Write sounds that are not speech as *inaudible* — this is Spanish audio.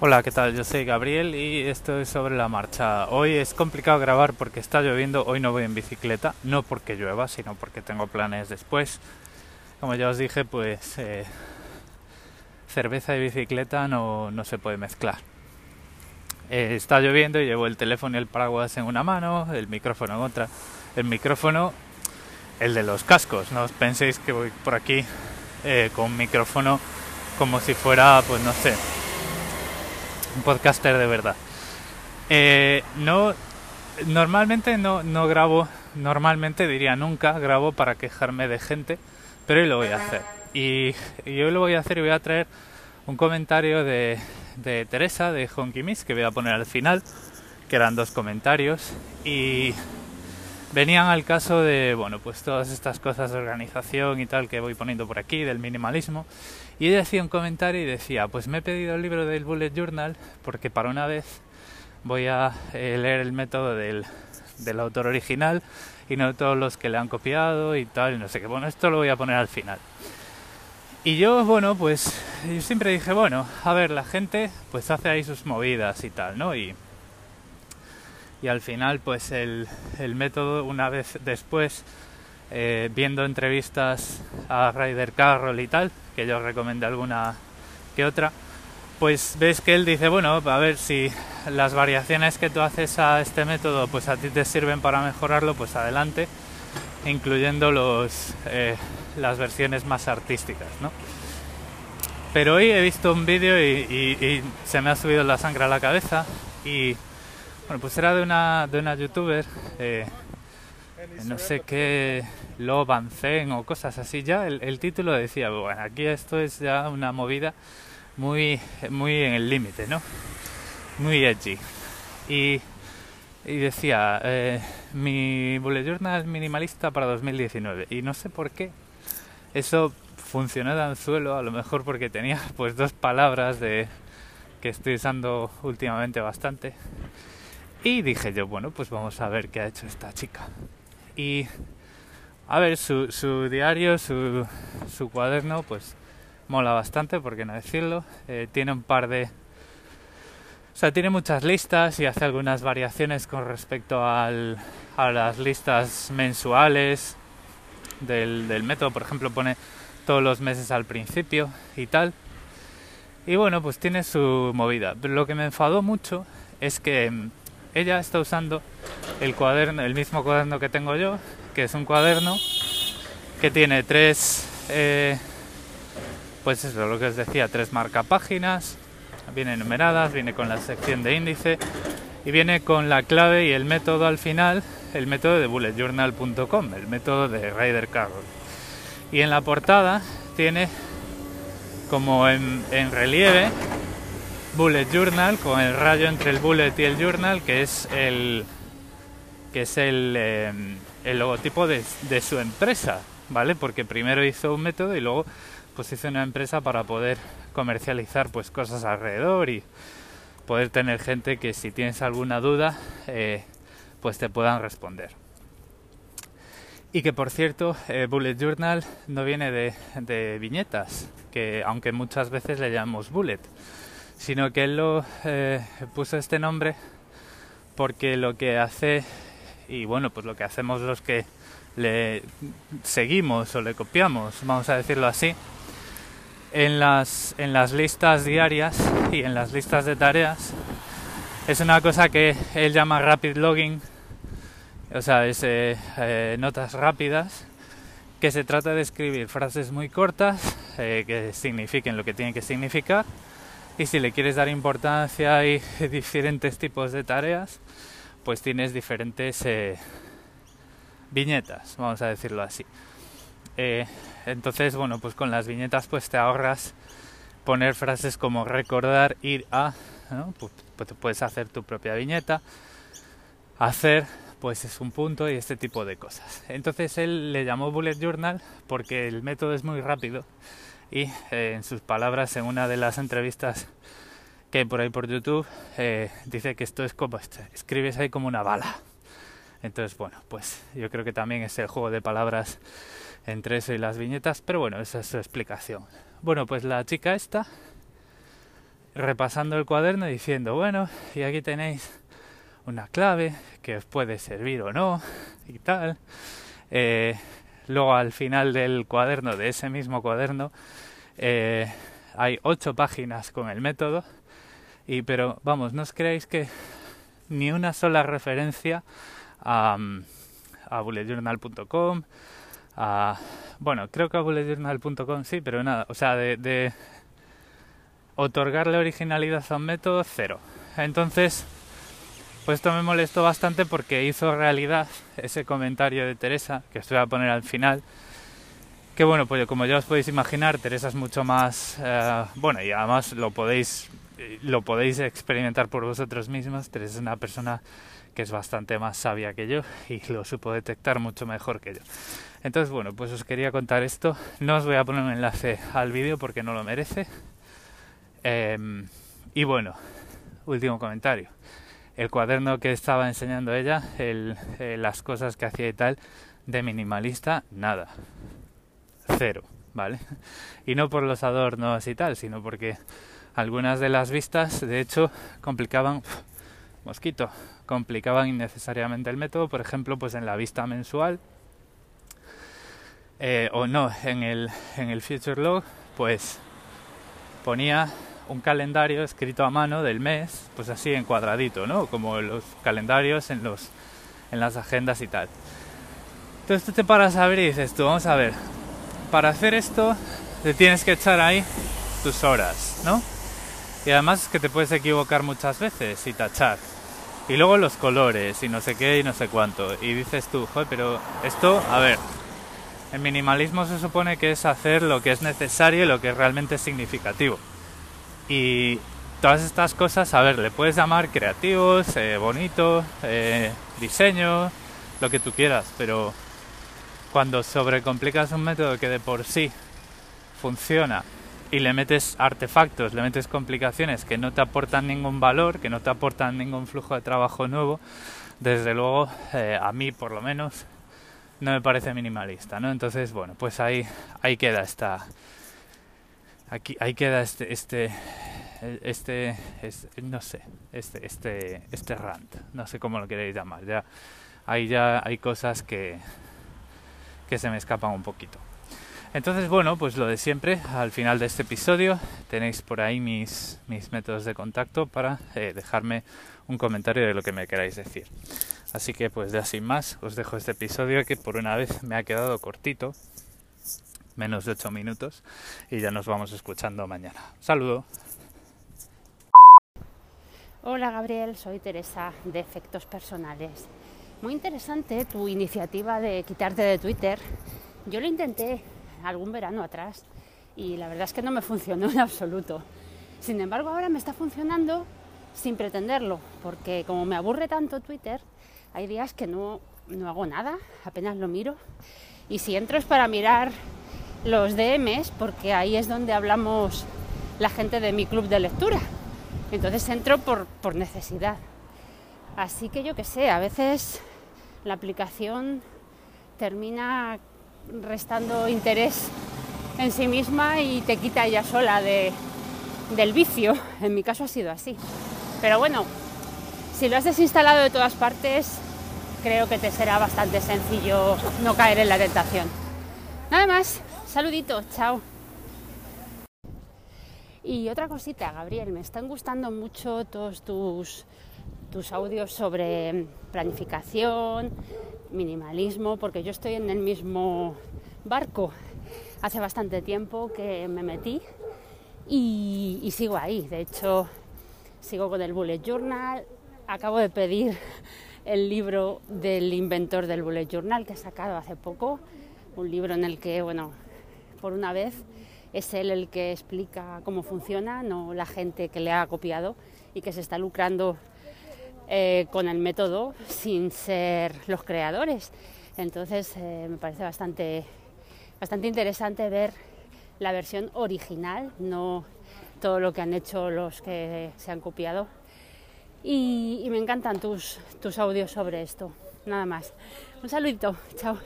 Hola, ¿qué tal? Yo soy Gabriel y esto es sobre la marcha. Hoy es complicado grabar porque está lloviendo, hoy no voy en bicicleta, no porque llueva, sino porque tengo planes después. Como ya os dije, pues eh, cerveza y bicicleta no, no se puede mezclar. Eh, está lloviendo y llevo el teléfono y el paraguas en una mano, el micrófono en otra. El micrófono, el de los cascos, no os penséis que voy por aquí eh, con un micrófono como si fuera, pues no sé, un podcaster de verdad. Eh, no, normalmente no, no grabo, normalmente diría nunca grabo para quejarme de gente, pero hoy lo voy a hacer. Y, y hoy lo voy a hacer y voy a traer un comentario de, de Teresa de Honky Miss que voy a poner al final, que eran dos comentarios y venían al caso de, bueno, pues todas estas cosas de organización y tal que voy poniendo por aquí, del minimalismo. Y ella hacía un comentario y decía, pues me he pedido el libro del Bullet Journal porque para una vez voy a eh, leer el método del, del autor original y no todos los que le han copiado y tal, y no sé qué. Bueno, esto lo voy a poner al final. Y yo, bueno, pues yo siempre dije, bueno, a ver, la gente pues hace ahí sus movidas y tal, ¿no? Y, y al final, pues el, el método, una vez después, eh, viendo entrevistas a Ryder Carroll y tal, que yo recomendé alguna que otra, pues ves que él dice, bueno, a ver si las variaciones que tú haces a este método, pues a ti te sirven para mejorarlo, pues adelante, incluyendo los, eh, las versiones más artísticas, ¿no? Pero hoy he visto un vídeo y, y, se me ha subido la sangre a la cabeza y bueno, pues era de una, de una youtuber, eh, no sé qué, Love Zen o cosas así, ya el, el, título decía, bueno, aquí esto es ya una movida muy, muy en el límite, ¿no? Muy edgy. Y, y decía, eh, mi bullet journal minimalista para 2019 y no sé por qué eso funcionó de anzuelo, a lo mejor porque tenía pues dos palabras de que estoy usando últimamente bastante. Y dije yo, bueno, pues vamos a ver qué ha hecho esta chica. Y a ver, su, su diario, su, su, cuaderno, pues mola bastante, por qué no decirlo. Eh, tiene un par de... O sea, tiene muchas listas y hace algunas variaciones con respecto al, a las listas mensuales del, del método. Por ejemplo, pone todos los meses al principio y tal. Y bueno, pues tiene su movida. Pero lo que me enfadó mucho es que ella está usando el cuaderno, el mismo cuaderno que tengo yo, que es un cuaderno que tiene tres, eh, pues eso, lo que os decía, tres marcapáginas, viene numeradas, viene con la sección de índice y viene con la clave y el método al final, el método de bulletjournal.com, el método de Ryder Carroll. Y en la portada tiene como en, en, relieve Bullet Journal con el rayo entre el bullet y el journal que es el que es el, eh, el logotipo de, de, su empresa, ¿vale? Porque primero hizo un método y luego pues hizo una empresa para poder comercializar pues cosas alrededor y poder tener gente que si tienes alguna duda eh, pues te puedan responder. Y que por cierto, eh, Bullet Journal no viene de, de, viñetas, que aunque muchas veces le llamamos Bullet, sino que él lo eh, puso este nombre porque lo que hace, y bueno, pues lo que hacemos los que le seguimos o le copiamos, vamos a decirlo así, en las, en las listas diarias y en las listas de tareas, es una cosa que él llama rapid logging o sea, es eh, eh, notas rápidas, que se trata de escribir frases muy cortas eh, que signifiquen lo que tienen que significar. Y si le quieres dar importancia a *laughs* diferentes tipos de tareas, pues tienes diferentes eh, viñetas, vamos a decirlo así. Eh, entonces, bueno, pues con las viñetas pues te ahorras poner frases como recordar, ir a, ¿no? pues puedes hacer tu propia viñeta, hacer, pues es un punto y este tipo de cosas. Entonces él le llamó Bullet Journal porque el método es muy rápido y eh, en sus palabras en una de las entrevistas que hay por ahí por YouTube eh, dice que esto es como escribes ahí como una bala. Entonces bueno, pues yo creo que también es el juego de palabras entre eso y las viñetas, pero bueno, esa es su explicación. Bueno, pues la chica esta repasando el cuaderno diciendo, bueno, y aquí tenéis una clave que os puede servir o no y tal. Eh, luego al final del cuaderno, de ese mismo cuaderno, eh, hay ocho páginas con el método. Y pero vamos, no os creáis que ni una sola referencia a, a bulletjournal.com, a bueno, creo que a bulletjournal.com sí, pero nada, o sea, de, de otorgarle originalidad a un método cero. Entonces, pues esto me molestó bastante porque hizo realidad ese comentario de Teresa, que os voy a poner al final. Que bueno, pues como ya os podéis imaginar, Teresa es mucho más eh, bueno y además lo podéis lo podéis experimentar por vosotros mismos. Teresa es una persona que es bastante más sabia que yo y lo supo detectar mucho mejor que yo. Entonces, bueno, pues os quería contar esto. No os voy a poner un enlace al vídeo porque no lo merece. Em, y bueno, último comentario el cuaderno que estaba enseñando ella, el, eh, las cosas que hacía y tal, de minimalista, nada. Cero, ¿vale? Y no por los adornos y tal, sino porque algunas de las vistas, de hecho, complicaban, mosquito, complicaban innecesariamente el método, por ejemplo, pues en la vista mensual, eh, o no, en el, en el Future Log, pues ponía un calendario escrito a mano del mes, pues así en cuadradito, ¿no? Como los calendarios en, los, en las agendas y tal. Entonces tú te paras a ver y dices tú, vamos a ver, para hacer esto te tienes que echar ahí tus horas, ¿no? Y además es que te puedes equivocar muchas veces y tachar. Y luego los colores y no sé qué y no sé cuánto. Y dices tú, joder, pero esto, a ver, el minimalismo se supone que es hacer lo que es necesario y lo que es realmente significativo. Y todas estas cosas, a ver, le puedes llamar creativos, eh, bonito, eh, diseño, lo que tú quieras, pero cuando sobrecomplicas un método que de por sí funciona y le metes artefactos, le metes complicaciones que no te aportan ningún valor, que no te aportan ningún flujo de trabajo nuevo, desde luego, eh, a mí por lo menos, no me parece minimalista, ¿no? Entonces, bueno, pues ahí, ahí queda esta, aquí ahí queda este este este, no sé este este este rant. No sé cómo lo queréis llamar. Ya ahí ya hay cosas que que se me escapan un poquito. Entonces bueno pues lo de siempre al final de este episodio tenéis por ahí mis mis métodos de contacto para eh, dejarme un comentario de lo que me queráis decir. Así que pues ya sin más os dejo este episodio que por una vez me ha quedado cortito menos de 8 minutos y ya nos vamos escuchando mañana. Saludo. Hola Gabriel, soy Teresa de Efectos Personales. Muy interesante tu iniciativa de quitarte de Twitter. Yo lo intenté algún verano atrás y la verdad es que no me funcionó *laughs* en absoluto. Sin embargo, ahora me está funcionando sin pretenderlo, porque como me aburre tanto Twitter, hay días que no, no hago nada, apenas lo miro. Y si entro es para mirar los DMs porque ahí es donde hablamos la gente de mi club de lectura. Entonces entro por, por necesidad. Así que yo que sé, a veces la aplicación termina restando interés en sí misma y te quita ella sola de, del vicio. En mi caso ha sido así. Pero bueno, si lo has desinstalado de todas partes, creo que te será bastante sencillo no caer en la tentación. Nada más, Saluditos, chao. Y otra cosita, Gabriel, me están gustando mucho todos tus, tus audios sobre planificación, minimalismo, porque yo estoy en el mismo barco. Hace bastante tiempo que me metí y, y sigo ahí. De hecho, sigo con el Bullet Journal. Acabo de pedir el libro del inventor del Bullet Journal que he sacado hace poco. Un libro en el que, bueno, por una vez es él el que explica cómo funciona, no la gente que le ha copiado y que se está lucrando eh, con el método sin ser los creadores. Entonces eh, me parece bastante, bastante interesante ver la versión original, no todo lo que han hecho los que se han copiado. Y, me encantan tus, tus audios sobre esto. Nada más. Un saludito. Chao.